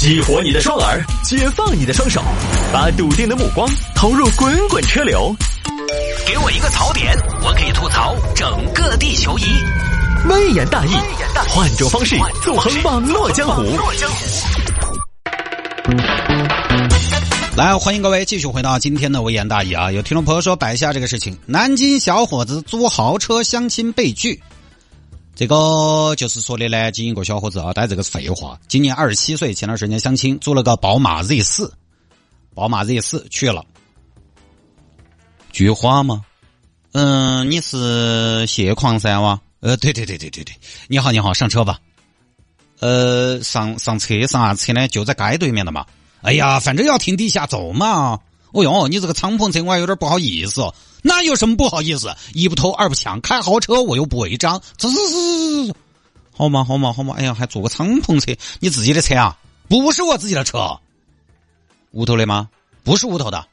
激活你的双耳，解放你的双手，把笃定的目光投入滚滚车流。给我一个槽点，我可以吐槽整个地球仪。微言大义，换种方式纵横网络江湖。来，欢迎各位继续回到今天的微言大义啊！有听众朋友说摆下这个事情，南京小伙子租豪车相亲被拒。这个就是说的呢，经一个小伙子啊，带这个是废话。今年二十七岁，前段时间相亲，租了个宝马 Z 四，宝马 Z 四去了。菊花吗？嗯，你是谢矿山哇？呃，对对对对对对，你好你好，上车吧。呃，上上车上啥车呢？就在街对面的嘛。哎呀，反正要停地下走嘛。哦哟，你这个敞篷车我还有点不好意思。那有什么不好意思？一不偷二不抢，开豪车我又不违章。滋滋滋滋，好嘛好嘛好嘛！哎呀，还坐个敞篷车，你自己的车啊？不是我自己的车。屋头的吗？不是屋头的。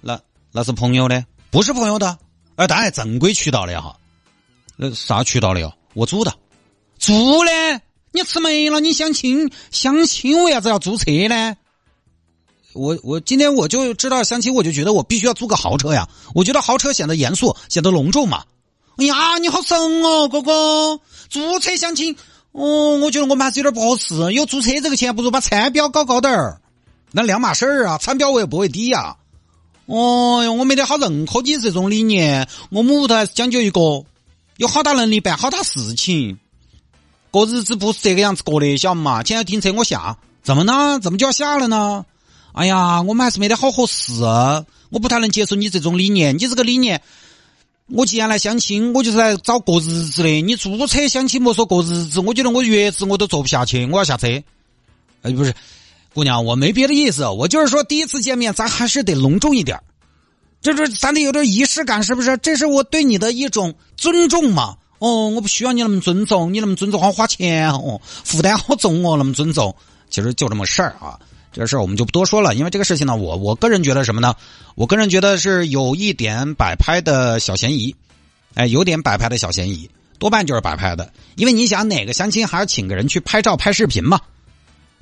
那那是朋友的？不是朋友的。哎，当然正规渠道的哈。那啥渠道的哟？我租的。租的？你吃没了？你相亲相亲为啥子要租车呢？我我今天我就知道相亲，我就觉得我必须要租个豪车呀！我觉得豪车显得严肃，显得隆重嘛。哎呀，你好神哦，哥哥！租车相亲，哦，我觉得我们还是有点不合适。有租车这个钱，不如把餐标搞高点儿，那两码事儿啊！餐标我也不会低呀。哦哟，我没得好认可你这种理念。我们屋头还是讲究一个有好大能力办好大事情，过日子不是这个样子过的，晓得嘛？现在停车我下，怎么呢？怎么就要下了呢？哎呀，我们还是没得好合适，我不太能接受你这种理念。你这个理念，我既然来相亲，我就是来找过日子的。你租车相亲莫说过日子，我觉得我月子我都坐不下去，我要下车。哎，不是，姑娘，我没别的意思，我就是说第一次见面，咱还是得隆重一点，就是咱得有点仪式感，是不是？这是我对你的一种尊重嘛。哦，我不需要你那么尊重，你那么尊重好花钱哦，负担好重哦，那么尊重，其实就这么事儿啊。这事儿我们就不多说了，因为这个事情呢，我我个人觉得什么呢？我个人觉得是有一点摆拍的小嫌疑，哎，有点摆拍的小嫌疑，多半就是摆拍的。因为你想，哪个相亲还要请个人去拍照拍视频嘛？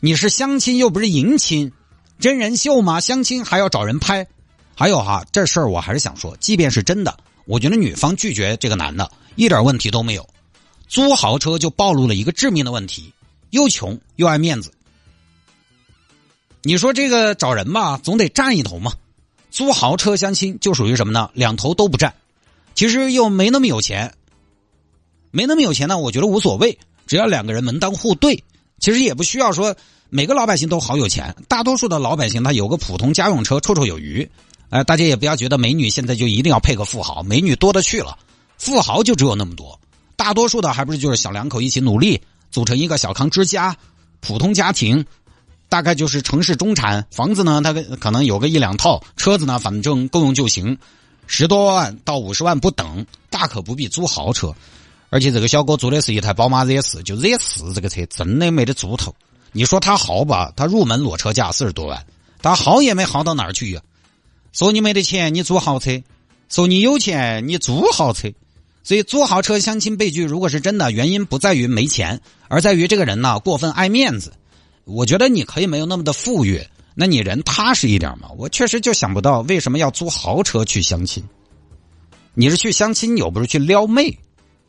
你是相亲又不是迎亲，真人秀嘛？相亲还要找人拍？还有哈，这事儿我还是想说，即便是真的，我觉得女方拒绝这个男的，一点问题都没有。租豪车就暴露了一个致命的问题：又穷又爱面子。你说这个找人吧，总得占一头嘛。租豪车相亲就属于什么呢？两头都不占，其实又没那么有钱，没那么有钱呢。我觉得无所谓，只要两个人门当户对，其实也不需要说每个老百姓都好有钱。大多数的老百姓他有个普通家用车绰绰有余。哎，大家也不要觉得美女现在就一定要配个富豪，美女多的去了，富豪就只有那么多。大多数的还不是就是小两口一起努力组成一个小康之家，普通家庭。大概就是城市中产，房子呢，他可能有个一两套，车子呢，反正够用就行，十多万到五十万不等，大可不必租豪车。而且这个小哥租的是一台宝马 Z 四，就 Z 四这个车真的没得租头。你说他豪吧，他入门裸车价四十多万，他豪也没豪到哪儿去呀。说你没得钱，你租豪车；说你有钱，你租豪车。所以租豪车相亲被拒，如果是真的，原因不在于没钱，而在于这个人呢过分爱面子。我觉得你可以没有那么的富裕，那你人踏实一点嘛。我确实就想不到为什么要租豪车去相亲。你是去相亲，又不是去撩妹。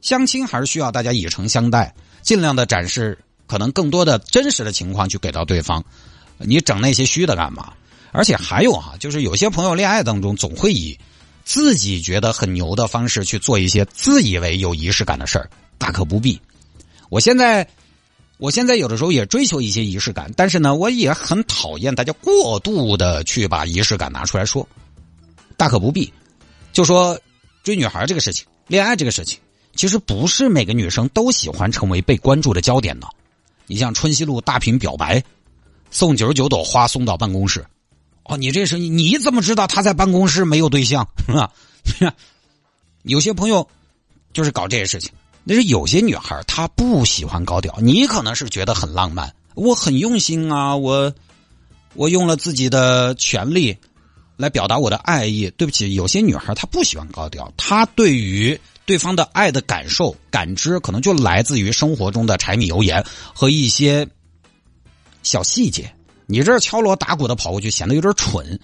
相亲还是需要大家以诚相待，尽量的展示可能更多的真实的情况去给到对方。你整那些虚的干嘛？而且还有哈，就是有些朋友恋爱当中总会以自己觉得很牛的方式去做一些自以为有仪式感的事儿，大可不必。我现在。我现在有的时候也追求一些仪式感，但是呢，我也很讨厌大家过度的去把仪式感拿出来说，大可不必。就说追女孩这个事情，恋爱这个事情，其实不是每个女生都喜欢成为被关注的焦点的。你像春熙路大屏表白，送九十九朵花送到办公室，哦，你这是你怎么知道他在办公室没有对象是吧？有些朋友就是搞这些事情。那是有些女孩她不喜欢高调，你可能是觉得很浪漫，我很用心啊，我我用了自己的权利来表达我的爱意。对不起，有些女孩她不喜欢高调，她对于对方的爱的感受感知，可能就来自于生活中的柴米油盐和一些小细节。你这敲锣打鼓的跑过去显得有点蠢，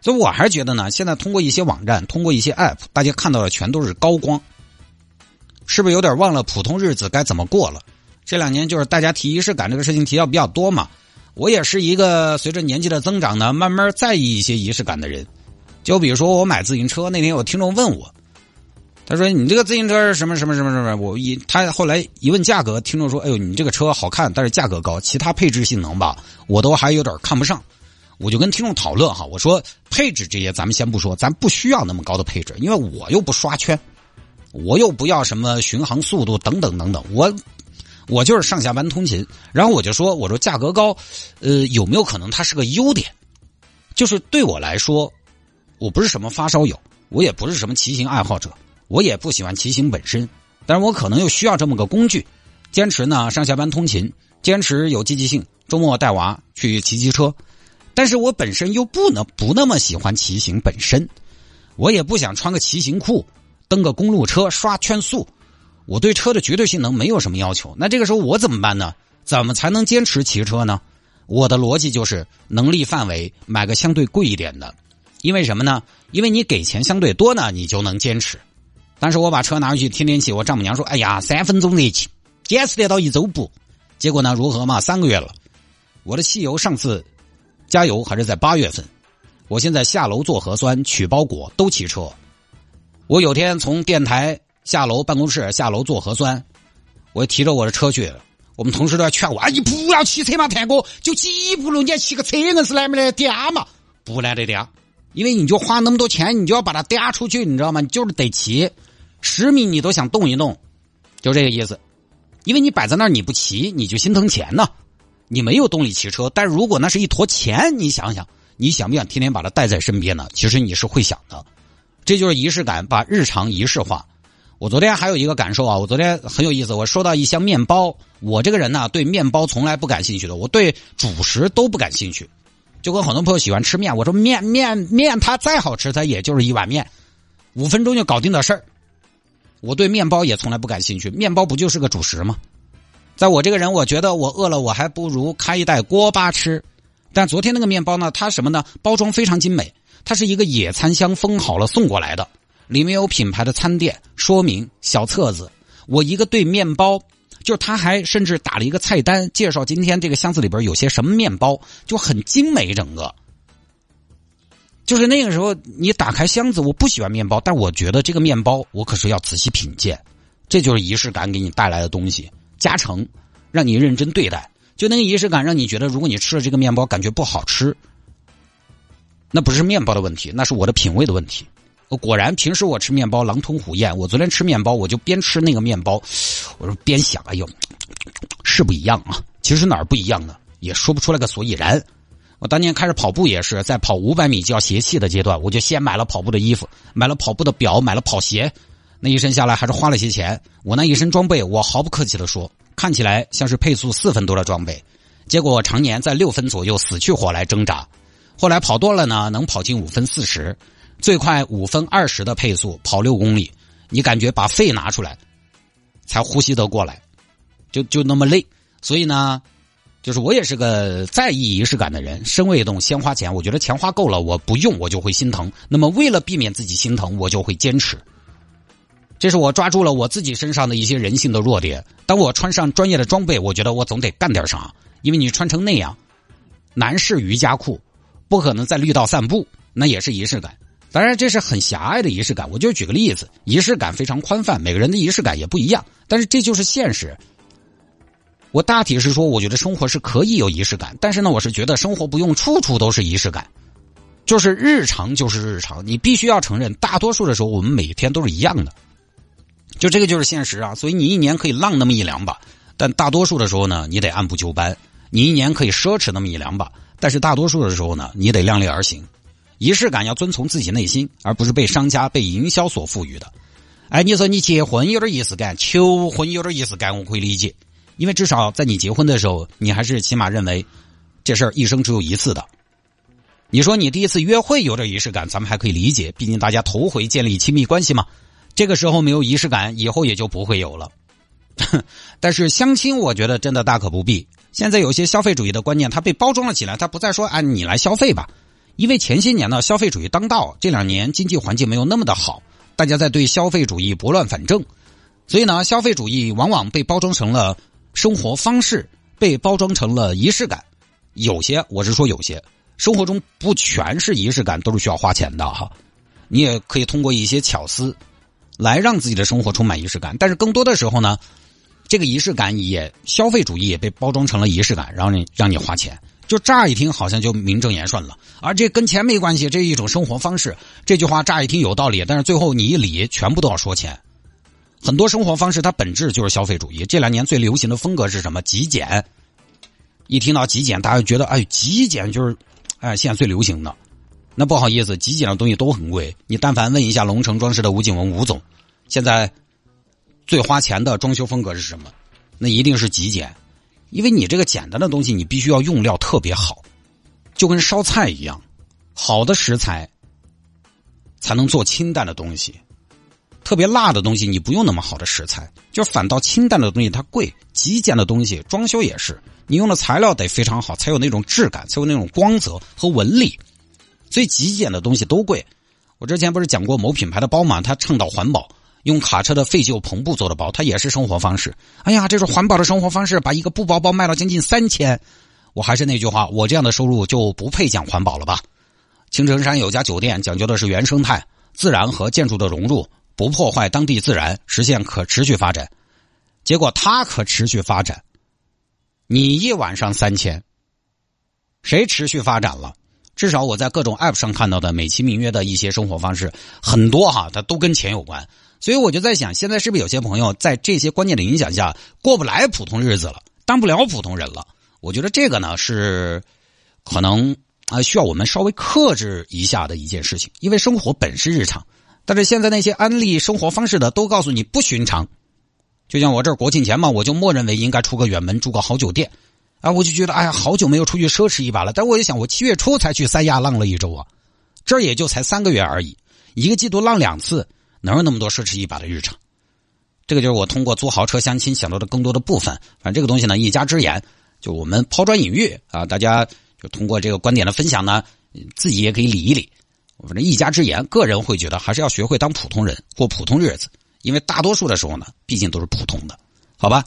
所以我还是觉得呢，现在通过一些网站，通过一些 app，大家看到的全都是高光，是不是有点忘了普通日子该怎么过了？这两年就是大家提仪式感这个事情提到比较多嘛，我也是一个随着年纪的增长呢，慢慢在意一些仪式感的人。就比如说我买自行车那天，有听众问我，他说你这个自行车是什么什么什么什么？我一他后来一问价格，听众说，哎呦你这个车好看，但是价格高，其他配置性能吧，我都还有点看不上。我就跟听众讨论哈，我说配置这些咱们先不说，咱不需要那么高的配置，因为我又不刷圈，我又不要什么巡航速度等等等等，我我就是上下班通勤。然后我就说，我说价格高，呃，有没有可能它是个优点？就是对我来说，我不是什么发烧友，我也不是什么骑行爱好者，我也不喜欢骑行本身，但是我可能又需要这么个工具，坚持呢上下班通勤，坚持有积极性，周末带娃去骑骑车。但是我本身又不能不那么喜欢骑行本身，我也不想穿个骑行裤蹬个公路车刷圈速，我对车的绝对性能没有什么要求。那这个时候我怎么办呢？怎么才能坚持骑车呢？我的逻辑就是能力范围买个相对贵一点的，因为什么呢？因为你给钱相对多呢，你就能坚持。但是我把车拿回去天天骑，我丈母娘说：“哎呀，三分钟热气，坚持得到一周不？”结果呢，如何嘛？三个月了，我的汽油上次。加油还是在八月份，我现在下楼做核酸、取包裹都骑车。我有天从电台下楼办公室下楼做核酸，我提着我的车去。我们同事都要劝我：“哎，你不要骑车嘛，探哥，就几步路，你骑个车硬是来不来嗲嘛？不来得嗲，因为你就花那么多钱，你就要把它嗲出去，你知道吗？你就是得骑，十米你都想动一动，就这个意思。因为你摆在那儿你不骑，你就心疼钱呢。”你没有动力骑车，但如果那是一坨钱，你想想，你想不想天天把它带在身边呢？其实你是会想的，这就是仪式感，把日常仪式化。我昨天还有一个感受啊，我昨天很有意思，我收到一箱面包。我这个人呢，对面包从来不感兴趣的，我对主食都不感兴趣。就跟很多朋友喜欢吃面，我说面面面，它再好吃，它也就是一碗面，五分钟就搞定的事儿。我对面包也从来不感兴趣，面包不就是个主食吗？在我这个人，我觉得我饿了，我还不如开一袋锅巴吃。但昨天那个面包呢，它什么呢？包装非常精美，它是一个野餐箱封好了送过来的，里面有品牌的餐店说明、小册子。我一个对面包，就是他还甚至打了一个菜单，介绍今天这个箱子里边有些什么面包，就很精美。整个就是那个时候，你打开箱子，我不喜欢面包，但我觉得这个面包我可是要仔细品鉴，这就是仪式感给你带来的东西。加成，让你认真对待，就那个仪式感，让你觉得如果你吃了这个面包感觉不好吃，那不是面包的问题，那是我的品味的问题。我果然平时我吃面包狼吞虎咽，我昨天吃面包我就边吃那个面包，我说边想，哎呦，是不一样啊。其实哪儿不一样呢？也说不出来个所以然。我当年开始跑步也是在跑五百米就要泄气的阶段，我就先买了跑步的衣服，买了跑步的表，买了跑鞋。那一身下来还是花了些钱。我那一身装备，我毫不客气的说，看起来像是配速四分多的装备，结果常年在六分左右死去活来挣扎。后来跑多了呢，能跑进五分四十，最快五分二十的配速跑六公里，你感觉把肺拿出来才呼吸得过来，就就那么累。所以呢，就是我也是个在意仪式感的人，身未动先花钱。我觉得钱花够了，我不用我就会心疼。那么为了避免自己心疼，我就会坚持。这是我抓住了我自己身上的一些人性的弱点。当我穿上专业的装备，我觉得我总得干点啥，因为你穿成那样，男士瑜伽裤，不可能在绿道散步，那也是仪式感。当然，这是很狭隘的仪式感。我就举个例子，仪式感非常宽泛，每个人的仪式感也不一样。但是这就是现实。我大体是说，我觉得生活是可以有仪式感，但是呢，我是觉得生活不用处处都是仪式感，就是日常就是日常。你必须要承认，大多数的时候我们每天都是一样的。就这个就是现实啊，所以你一年可以浪那么一两把，但大多数的时候呢，你得按部就班。你一年可以奢侈那么一两把，但是大多数的时候呢，你得量力而行。仪式感要遵从自己内心，而不是被商家、被营销所赋予的。哎，你说你结婚有点仪式感，求婚有点仪式感，我可以理解，因为至少在你结婚的时候，你还是起码认为这事儿一生只有一次的。你说你第一次约会有点仪式感，咱们还可以理解，毕竟大家头回建立亲密关系嘛。这个时候没有仪式感，以后也就不会有了。但是相亲，我觉得真的大可不必。现在有些消费主义的观念，它被包装了起来，它不再说按你来消费吧。因为前些年呢，消费主义当道，这两年经济环境没有那么的好，大家在对消费主义拨乱反正，所以呢，消费主义往往被包装成了生活方式，被包装成了仪式感。有些我是说有些生活中不全是仪式感，都是需要花钱的哈。你也可以通过一些巧思来让自己的生活充满仪式感，但是更多的时候呢，这个仪式感也消费主义也被包装成了仪式感，让你让你花钱。就乍一听好像就名正言顺了，而这跟钱没关系，这一种生活方式。这句话乍一听有道理，但是最后你一理，全部都要说钱。很多生活方式它本质就是消费主义。这两年最流行的风格是什么？极简。一听到极简，大家觉得哎，极简就是哎现在最流行的。那不好意思，极简的东西都很贵。你但凡问一下龙城装饰的吴景文吴总，现在最花钱的装修风格是什么？那一定是极简。因为你这个简单的东西，你必须要用料特别好，就跟烧菜一样，好的食材才能做清淡的东西。特别辣的东西，你不用那么好的食材，就反倒清淡的东西它贵。极简的东西，装修也是，你用的材料得非常好，才有那种质感，才有那种光泽和纹理。所以极简的东西都贵。我之前不是讲过某品牌的包嘛，它倡导环保。用卡车的废旧篷布做的包，它也是生活方式。哎呀，这是环保的生活方式，把一个布包包卖到将近三千。我还是那句话，我这样的收入就不配讲环保了吧？青城山有家酒店，讲究的是原生态、自然和建筑的融入，不破坏当地自然，实现可持续发展。结果它可持续发展，你一晚上三千，谁持续发展了？至少我在各种 app 上看到的美其名曰的一些生活方式，很多哈，它都跟钱有关。所以我就在想，现在是不是有些朋友在这些观念的影响下过不来普通日子了，当不了普通人了？我觉得这个呢是可能啊需要我们稍微克制一下的一件事情，因为生活本是日常，但是现在那些安利生活方式的都告诉你不寻常。就像我这儿国庆前嘛，我就默认为应该出个远门，住个好酒店啊，我就觉得哎呀，好久没有出去奢侈一把了。但我就想，我七月初才去三亚浪了一周啊，这也就才三个月而已，一个季度浪两次。哪有那么多奢侈一把的日常？这个就是我通过租豪车相亲想到的更多的部分。反正这个东西呢，一家之言，就我们抛砖引玉啊，大家就通过这个观点的分享呢，自己也可以理一理。反正一家之言，个人会觉得还是要学会当普通人，过普通日子，因为大多数的时候呢，毕竟都是普通的，好吧？